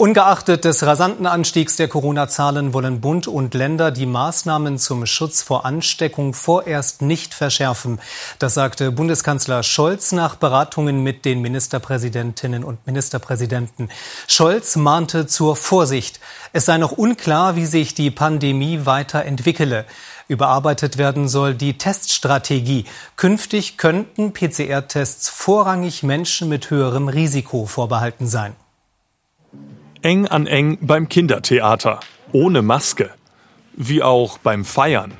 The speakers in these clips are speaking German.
Ungeachtet des rasanten Anstiegs der Corona-Zahlen wollen Bund und Länder die Maßnahmen zum Schutz vor Ansteckung vorerst nicht verschärfen. Das sagte Bundeskanzler Scholz nach Beratungen mit den Ministerpräsidentinnen und Ministerpräsidenten. Scholz mahnte zur Vorsicht. Es sei noch unklar, wie sich die Pandemie weiterentwickele. Überarbeitet werden soll die Teststrategie. Künftig könnten PCR-Tests vorrangig Menschen mit höherem Risiko vorbehalten sein. Eng an eng beim Kindertheater, ohne Maske. Wie auch beim Feiern.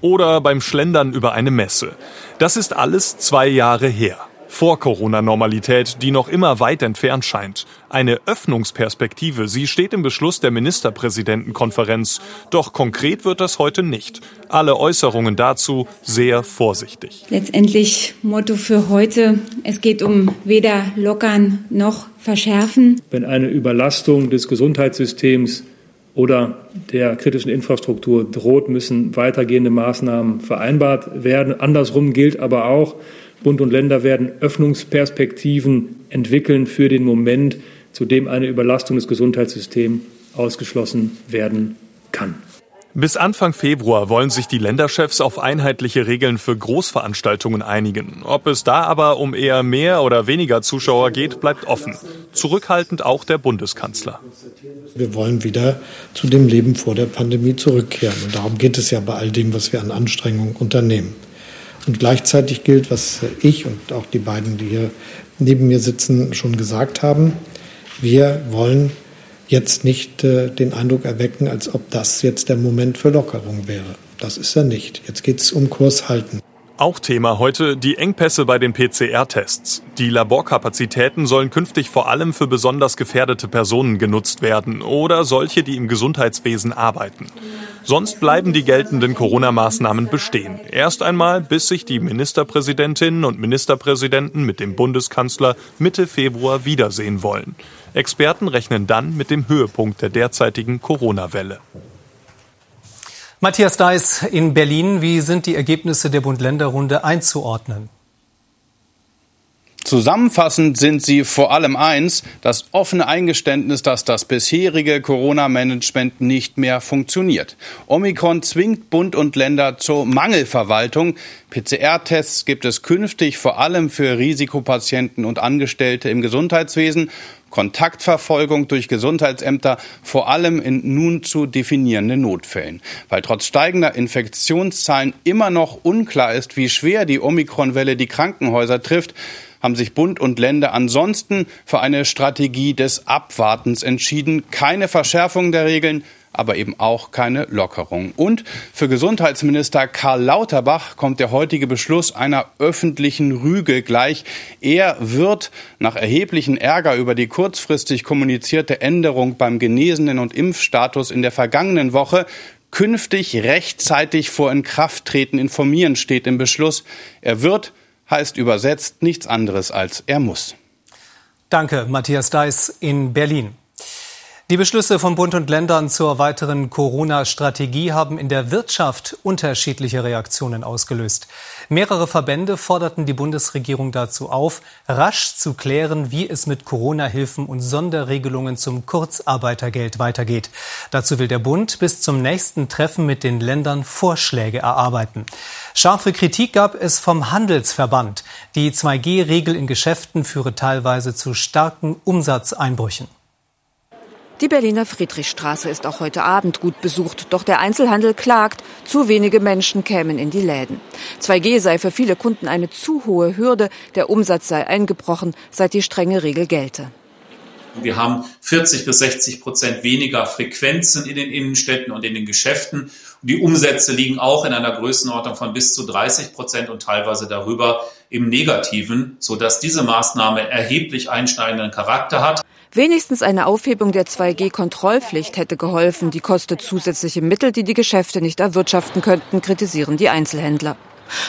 Oder beim Schlendern über eine Messe. Das ist alles zwei Jahre her. Vor Corona-Normalität, die noch immer weit entfernt scheint. Eine Öffnungsperspektive, sie steht im Beschluss der Ministerpräsidentenkonferenz. Doch konkret wird das heute nicht. Alle Äußerungen dazu sehr vorsichtig. Letztendlich Motto für heute, es geht um weder lockern noch verschärfen. Wenn eine Überlastung des Gesundheitssystems oder der kritischen Infrastruktur droht, müssen weitergehende Maßnahmen vereinbart werden. Andersrum gilt aber auch, Bund und Länder werden Öffnungsperspektiven entwickeln für den Moment, zu dem eine Überlastung des Gesundheitssystems ausgeschlossen werden kann. Bis Anfang Februar wollen sich die Länderchefs auf einheitliche Regeln für Großveranstaltungen einigen. Ob es da aber um eher mehr oder weniger Zuschauer geht, bleibt offen. Zurückhaltend auch der Bundeskanzler. Wir wollen wieder zu dem Leben vor der Pandemie zurückkehren. Und darum geht es ja bei all dem, was wir an Anstrengungen unternehmen. Und gleichzeitig gilt, was ich und auch die beiden, die hier neben mir sitzen, schon gesagt haben. Wir wollen jetzt nicht äh, den Eindruck erwecken, als ob das jetzt der Moment für Lockerung wäre. Das ist er nicht. Jetzt geht es um Kurs halten. Auch Thema heute die Engpässe bei den PCR-Tests. Die Laborkapazitäten sollen künftig vor allem für besonders gefährdete Personen genutzt werden oder solche, die im Gesundheitswesen arbeiten. Sonst bleiben die geltenden Corona-Maßnahmen bestehen. Erst einmal, bis sich die Ministerpräsidentinnen und Ministerpräsidenten mit dem Bundeskanzler Mitte Februar wiedersehen wollen. Experten rechnen dann mit dem Höhepunkt der derzeitigen Corona-Welle. Matthias Deiß in Berlin. Wie sind die Ergebnisse der Bund-Länder-Runde einzuordnen? Zusammenfassend sind sie vor allem eins, das offene Eingeständnis, dass das bisherige Corona-Management nicht mehr funktioniert. Omikron zwingt Bund und Länder zur Mangelverwaltung. PCR-Tests gibt es künftig vor allem für Risikopatienten und Angestellte im Gesundheitswesen. Kontaktverfolgung durch Gesundheitsämter, vor allem in nun zu definierenden Notfällen. Weil trotz steigender Infektionszahlen immer noch unklar ist, wie schwer die Omikronwelle die Krankenhäuser trifft, haben sich Bund und Länder ansonsten für eine Strategie des Abwartens entschieden. Keine Verschärfung der Regeln, aber eben auch keine Lockerung. Und für Gesundheitsminister Karl Lauterbach kommt der heutige Beschluss einer öffentlichen Rüge gleich. Er wird nach erheblichen Ärger über die kurzfristig kommunizierte Änderung beim Genesenen und Impfstatus in der vergangenen Woche künftig rechtzeitig vor Inkrafttreten informieren, steht im Beschluss. Er wird, heißt übersetzt, nichts anderes als er muss. Danke, Matthias Deiß in Berlin. Die Beschlüsse von Bund und Ländern zur weiteren Corona-Strategie haben in der Wirtschaft unterschiedliche Reaktionen ausgelöst. Mehrere Verbände forderten die Bundesregierung dazu auf, rasch zu klären, wie es mit Corona-Hilfen und Sonderregelungen zum Kurzarbeitergeld weitergeht. Dazu will der Bund bis zum nächsten Treffen mit den Ländern Vorschläge erarbeiten. Scharfe Kritik gab es vom Handelsverband. Die 2G-Regel in Geschäften führe teilweise zu starken Umsatzeinbrüchen. Die Berliner Friedrichstraße ist auch heute Abend gut besucht, doch der Einzelhandel klagt, zu wenige Menschen kämen in die Läden. 2G sei für viele Kunden eine zu hohe Hürde, der Umsatz sei eingebrochen, seit die strenge Regel gelte. Wir haben 40 bis 60 Prozent weniger Frequenzen in den Innenstädten und in den Geschäften. die Umsätze liegen auch in einer Größenordnung von bis zu 30 Prozent und teilweise darüber im Negativen, sodass diese Maßnahme erheblich einschneidenden Charakter hat. Wenigstens eine Aufhebung der 2G-Kontrollpflicht hätte geholfen. Die kostet zusätzliche Mittel, die die Geschäfte nicht erwirtschaften könnten, kritisieren die Einzelhändler.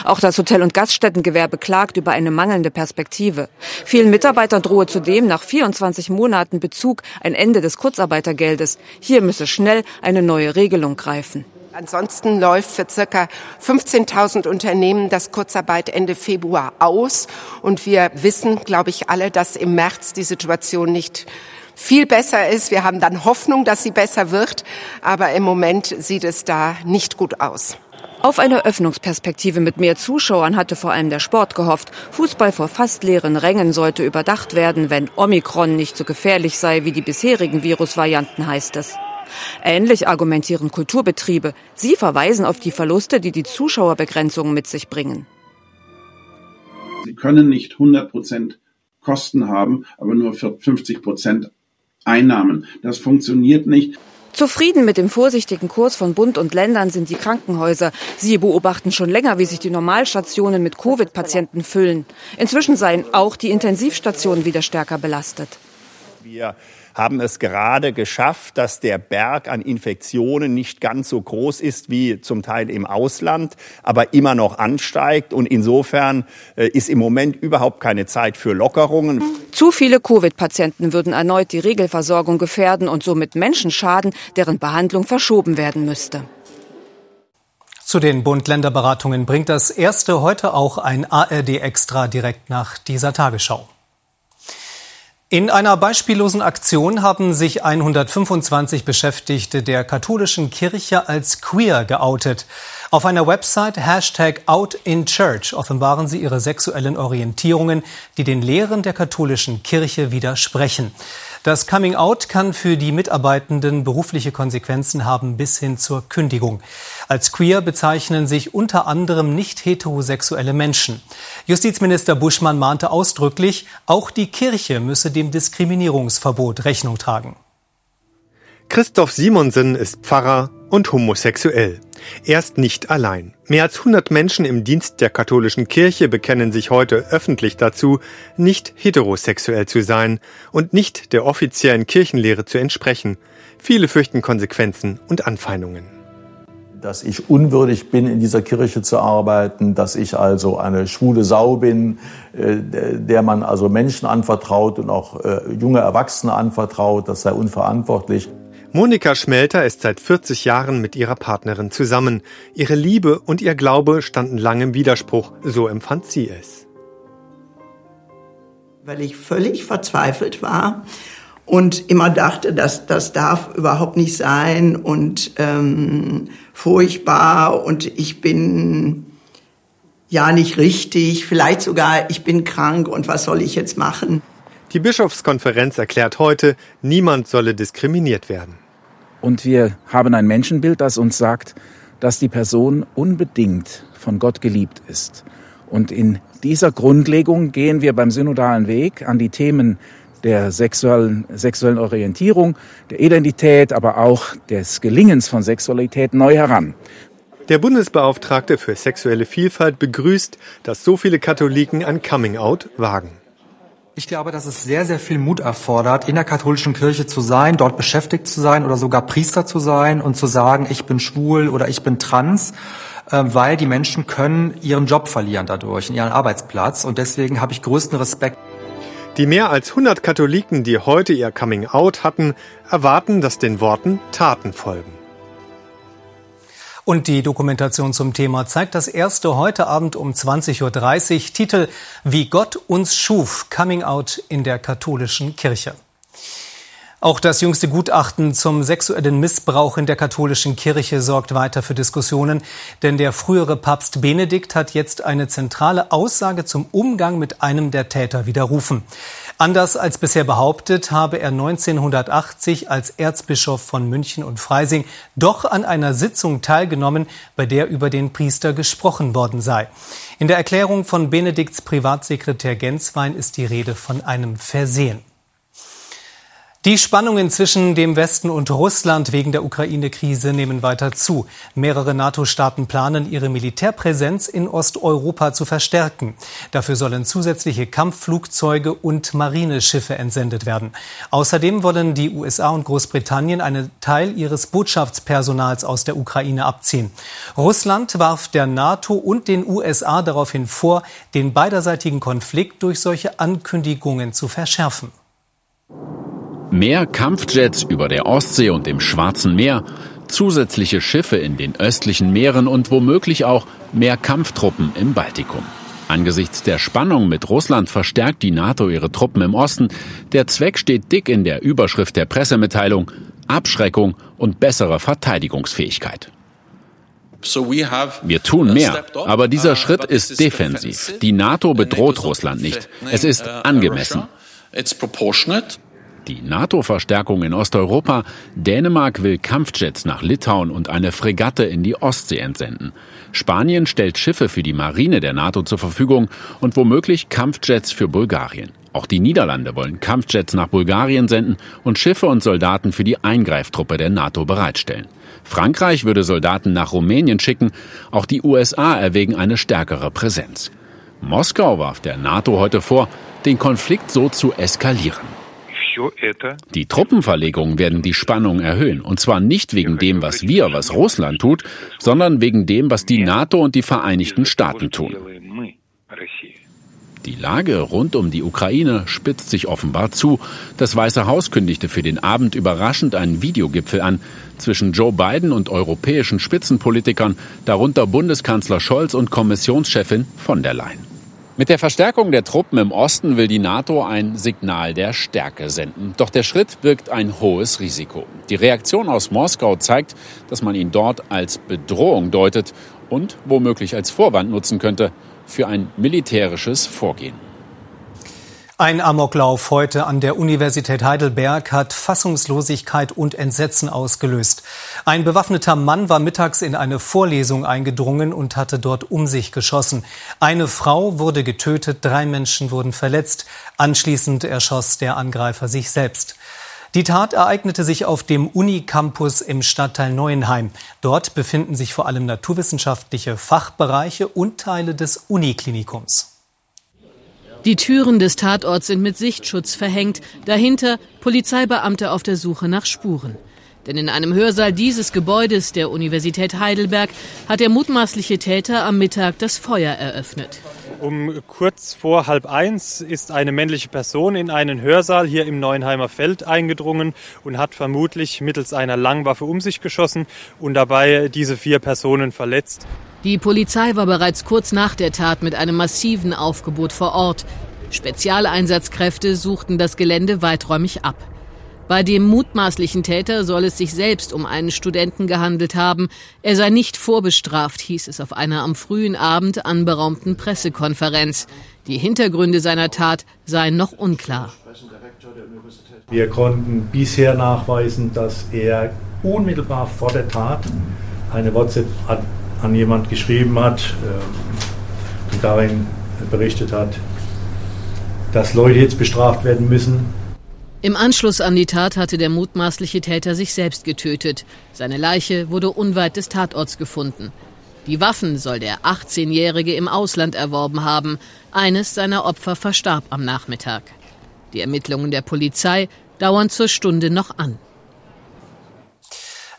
Auch das Hotel- und Gaststättengewerbe klagt über eine mangelnde Perspektive. Vielen Mitarbeitern drohe zudem nach 24 Monaten Bezug ein Ende des Kurzarbeitergeldes. Hier müsse schnell eine neue Regelung greifen. Ansonsten läuft für circa 15.000 Unternehmen das Kurzarbeit Ende Februar aus. Und wir wissen, glaube ich, alle, dass im März die Situation nicht viel besser ist. Wir haben dann Hoffnung, dass sie besser wird. Aber im Moment sieht es da nicht gut aus. Auf eine Öffnungsperspektive mit mehr Zuschauern hatte vor allem der Sport gehofft. Fußball vor fast leeren Rängen sollte überdacht werden, wenn Omikron nicht so gefährlich sei wie die bisherigen Virusvarianten, heißt es. Ähnlich argumentieren Kulturbetriebe. Sie verweisen auf die Verluste, die die Zuschauerbegrenzungen mit sich bringen. Sie können nicht 100 Prozent Kosten haben, aber nur 50 Prozent Einnahmen. Das funktioniert nicht. Zufrieden mit dem vorsichtigen Kurs von Bund und Ländern sind die Krankenhäuser. Sie beobachten schon länger, wie sich die Normalstationen mit Covid-Patienten füllen. Inzwischen seien auch die Intensivstationen wieder stärker belastet. Wir haben es gerade geschafft, dass der Berg an Infektionen nicht ganz so groß ist wie zum Teil im Ausland, aber immer noch ansteigt. Und insofern äh, ist im Moment überhaupt keine Zeit für Lockerungen. Zu viele Covid-Patienten würden erneut die Regelversorgung gefährden und somit Menschen schaden, deren Behandlung verschoben werden müsste. Zu den Bund-Länder-Beratungen bringt das erste heute auch ein ARD-Extra direkt nach dieser Tagesschau. In einer beispiellosen Aktion haben sich 125 Beschäftigte der katholischen Kirche als queer geoutet. Auf einer Website Hashtag OutInChurch offenbaren sie ihre sexuellen Orientierungen, die den Lehren der katholischen Kirche widersprechen. Das Coming Out kann für die Mitarbeitenden berufliche Konsequenzen haben bis hin zur Kündigung. Als queer bezeichnen sich unter anderem nicht heterosexuelle Menschen. Justizminister Buschmann mahnte ausdrücklich, auch die Kirche müsse dem Diskriminierungsverbot Rechnung tragen. Christoph Simonsen ist Pfarrer und homosexuell. Er ist nicht allein. Mehr als 100 Menschen im Dienst der katholischen Kirche bekennen sich heute öffentlich dazu, nicht heterosexuell zu sein und nicht der offiziellen Kirchenlehre zu entsprechen. Viele fürchten Konsequenzen und Anfeindungen. Dass ich unwürdig bin, in dieser Kirche zu arbeiten, dass ich also eine schwule Sau bin, äh, der man also Menschen anvertraut und auch äh, junge Erwachsene anvertraut, das sei unverantwortlich. Monika Schmelter ist seit 40 Jahren mit ihrer Partnerin zusammen. Ihre Liebe und ihr Glaube standen lange im Widerspruch, so empfand sie es. Weil ich völlig verzweifelt war und immer dachte, dass das darf überhaupt nicht sein und ähm, furchtbar und ich bin ja nicht richtig, vielleicht sogar ich bin krank und was soll ich jetzt machen? Die Bischofskonferenz erklärt heute, niemand solle diskriminiert werden. Und wir haben ein Menschenbild, das uns sagt, dass die Person unbedingt von Gott geliebt ist. Und in dieser Grundlegung gehen wir beim synodalen Weg an die Themen der sexuellen, sexuellen Orientierung, der Identität, aber auch des Gelingens von Sexualität neu heran. Der Bundesbeauftragte für sexuelle Vielfalt begrüßt, dass so viele Katholiken ein Coming-out wagen. Ich glaube, dass es sehr, sehr viel Mut erfordert, in der katholischen Kirche zu sein, dort beschäftigt zu sein oder sogar Priester zu sein und zu sagen, ich bin schwul oder ich bin trans, äh, weil die Menschen können ihren Job verlieren dadurch, ihren Arbeitsplatz. Und deswegen habe ich größten Respekt. Die mehr als 100 Katholiken, die heute ihr Coming-out hatten, erwarten, dass den Worten Taten folgen. Und die Dokumentation zum Thema zeigt das erste heute Abend um 20.30 Uhr. Titel Wie Gott uns schuf, Coming Out in der katholischen Kirche. Auch das jüngste Gutachten zum sexuellen Missbrauch in der katholischen Kirche sorgt weiter für Diskussionen, denn der frühere Papst Benedikt hat jetzt eine zentrale Aussage zum Umgang mit einem der Täter widerrufen. Anders als bisher behauptet, habe er 1980 als Erzbischof von München und Freising doch an einer Sitzung teilgenommen, bei der über den Priester gesprochen worden sei. In der Erklärung von Benedikts Privatsekretär Genswein ist die Rede von einem Versehen. Die Spannungen zwischen dem Westen und Russland wegen der Ukraine-Krise nehmen weiter zu. Mehrere NATO-Staaten planen, ihre Militärpräsenz in Osteuropa zu verstärken. Dafür sollen zusätzliche Kampfflugzeuge und Marineschiffe entsendet werden. Außerdem wollen die USA und Großbritannien einen Teil ihres Botschaftspersonals aus der Ukraine abziehen. Russland warf der NATO und den USA daraufhin vor, den beiderseitigen Konflikt durch solche Ankündigungen zu verschärfen. Mehr Kampfjets über der Ostsee und dem Schwarzen Meer, zusätzliche Schiffe in den östlichen Meeren und womöglich auch mehr Kampftruppen im Baltikum. Angesichts der Spannung mit Russland verstärkt die NATO ihre Truppen im Osten. Der Zweck steht dick in der Überschrift der Pressemitteilung Abschreckung und bessere Verteidigungsfähigkeit. Wir tun mehr, aber dieser Schritt ist defensiv. Die NATO bedroht Russland nicht. Es ist angemessen. Die NATO-Verstärkung in Osteuropa. Dänemark will Kampfjets nach Litauen und eine Fregatte in die Ostsee entsenden. Spanien stellt Schiffe für die Marine der NATO zur Verfügung und womöglich Kampfjets für Bulgarien. Auch die Niederlande wollen Kampfjets nach Bulgarien senden und Schiffe und Soldaten für die Eingreiftruppe der NATO bereitstellen. Frankreich würde Soldaten nach Rumänien schicken. Auch die USA erwägen eine stärkere Präsenz. Moskau warf der NATO heute vor, den Konflikt so zu eskalieren. Die Truppenverlegungen werden die Spannung erhöhen. Und zwar nicht wegen dem, was wir, was Russland tut, sondern wegen dem, was die NATO und die Vereinigten Staaten tun. Die Lage rund um die Ukraine spitzt sich offenbar zu. Das Weiße Haus kündigte für den Abend überraschend einen Videogipfel an zwischen Joe Biden und europäischen Spitzenpolitikern, darunter Bundeskanzler Scholz und Kommissionschefin von der Leyen. Mit der Verstärkung der Truppen im Osten will die NATO ein Signal der Stärke senden. Doch der Schritt birgt ein hohes Risiko. Die Reaktion aus Moskau zeigt, dass man ihn dort als Bedrohung deutet und womöglich als Vorwand nutzen könnte für ein militärisches Vorgehen. Ein Amoklauf heute an der Universität Heidelberg hat Fassungslosigkeit und Entsetzen ausgelöst. Ein bewaffneter Mann war mittags in eine Vorlesung eingedrungen und hatte dort um sich geschossen. Eine Frau wurde getötet, drei Menschen wurden verletzt. Anschließend erschoss der Angreifer sich selbst. Die Tat ereignete sich auf dem Unicampus im Stadtteil Neuenheim. Dort befinden sich vor allem naturwissenschaftliche Fachbereiche und Teile des Uniklinikums. Die Türen des Tatorts sind mit Sichtschutz verhängt, dahinter Polizeibeamte auf der Suche nach Spuren. Denn in einem Hörsaal dieses Gebäudes der Universität Heidelberg hat der mutmaßliche Täter am Mittag das Feuer eröffnet. Um kurz vor halb eins ist eine männliche Person in einen Hörsaal hier im Neuenheimer Feld eingedrungen und hat vermutlich mittels einer Langwaffe um sich geschossen und dabei diese vier Personen verletzt. Die Polizei war bereits kurz nach der Tat mit einem massiven Aufgebot vor Ort. Spezialeinsatzkräfte suchten das Gelände weiträumig ab. Bei dem mutmaßlichen Täter soll es sich selbst um einen Studenten gehandelt haben. Er sei nicht vorbestraft, hieß es auf einer am frühen Abend anberaumten Pressekonferenz. Die Hintergründe seiner Tat seien noch unklar. Wir konnten bisher nachweisen, dass er unmittelbar vor der Tat eine WhatsApp an jemand geschrieben hat äh, und darin berichtet hat, dass Leute jetzt bestraft werden müssen. Im Anschluss an die Tat hatte der mutmaßliche Täter sich selbst getötet. Seine Leiche wurde unweit des Tatorts gefunden. Die Waffen soll der 18-Jährige im Ausland erworben haben. Eines seiner Opfer verstarb am Nachmittag. Die Ermittlungen der Polizei dauern zur Stunde noch an.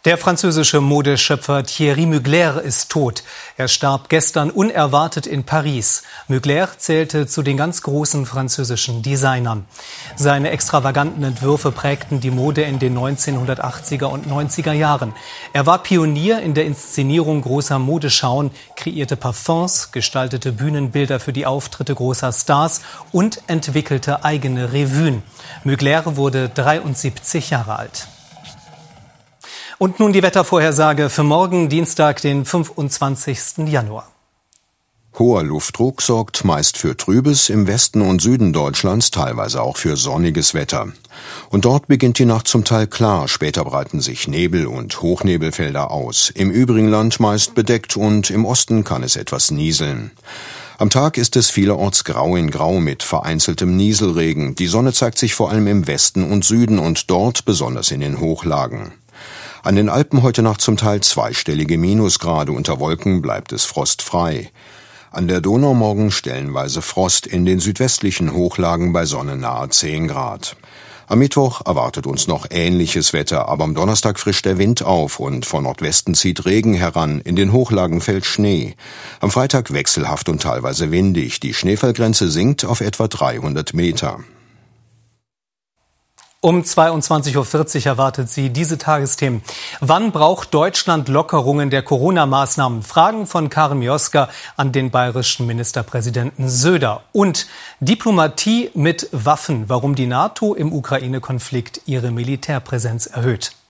Der französische Modeschöpfer Thierry Mugler ist tot. Er starb gestern unerwartet in Paris. Mugler zählte zu den ganz großen französischen Designern. Seine extravaganten Entwürfe prägten die Mode in den 1980er und 90er Jahren. Er war Pionier in der Inszenierung großer Modeschauen, kreierte Parfums, gestaltete Bühnenbilder für die Auftritte großer Stars und entwickelte eigene Revuen. Mugler wurde 73 Jahre alt. Und nun die Wettervorhersage für morgen, Dienstag, den 25. Januar. Hoher Luftdruck sorgt meist für Trübes, im Westen und Süden Deutschlands teilweise auch für sonniges Wetter. Und dort beginnt die Nacht zum Teil klar, später breiten sich Nebel und Hochnebelfelder aus. Im übrigen Land meist bedeckt und im Osten kann es etwas nieseln. Am Tag ist es vielerorts grau in grau mit vereinzeltem Nieselregen. Die Sonne zeigt sich vor allem im Westen und Süden und dort besonders in den Hochlagen. An den Alpen heute Nacht zum Teil zweistellige Minusgrade, unter Wolken bleibt es frostfrei. An der Donau morgen stellenweise Frost, in den südwestlichen Hochlagen bei Sonne nahe 10 Grad. Am Mittwoch erwartet uns noch ähnliches Wetter, aber am Donnerstag frischt der Wind auf und von Nordwesten zieht Regen heran, in den Hochlagen fällt Schnee. Am Freitag wechselhaft und teilweise windig, die Schneefallgrenze sinkt auf etwa 300 Meter. Um 22.40 Uhr erwartet sie diese Tagesthemen. Wann braucht Deutschland Lockerungen der Corona-Maßnahmen? Fragen von Karin Mioska an den bayerischen Ministerpräsidenten Söder. Und Diplomatie mit Waffen. Warum die NATO im Ukraine-Konflikt ihre Militärpräsenz erhöht.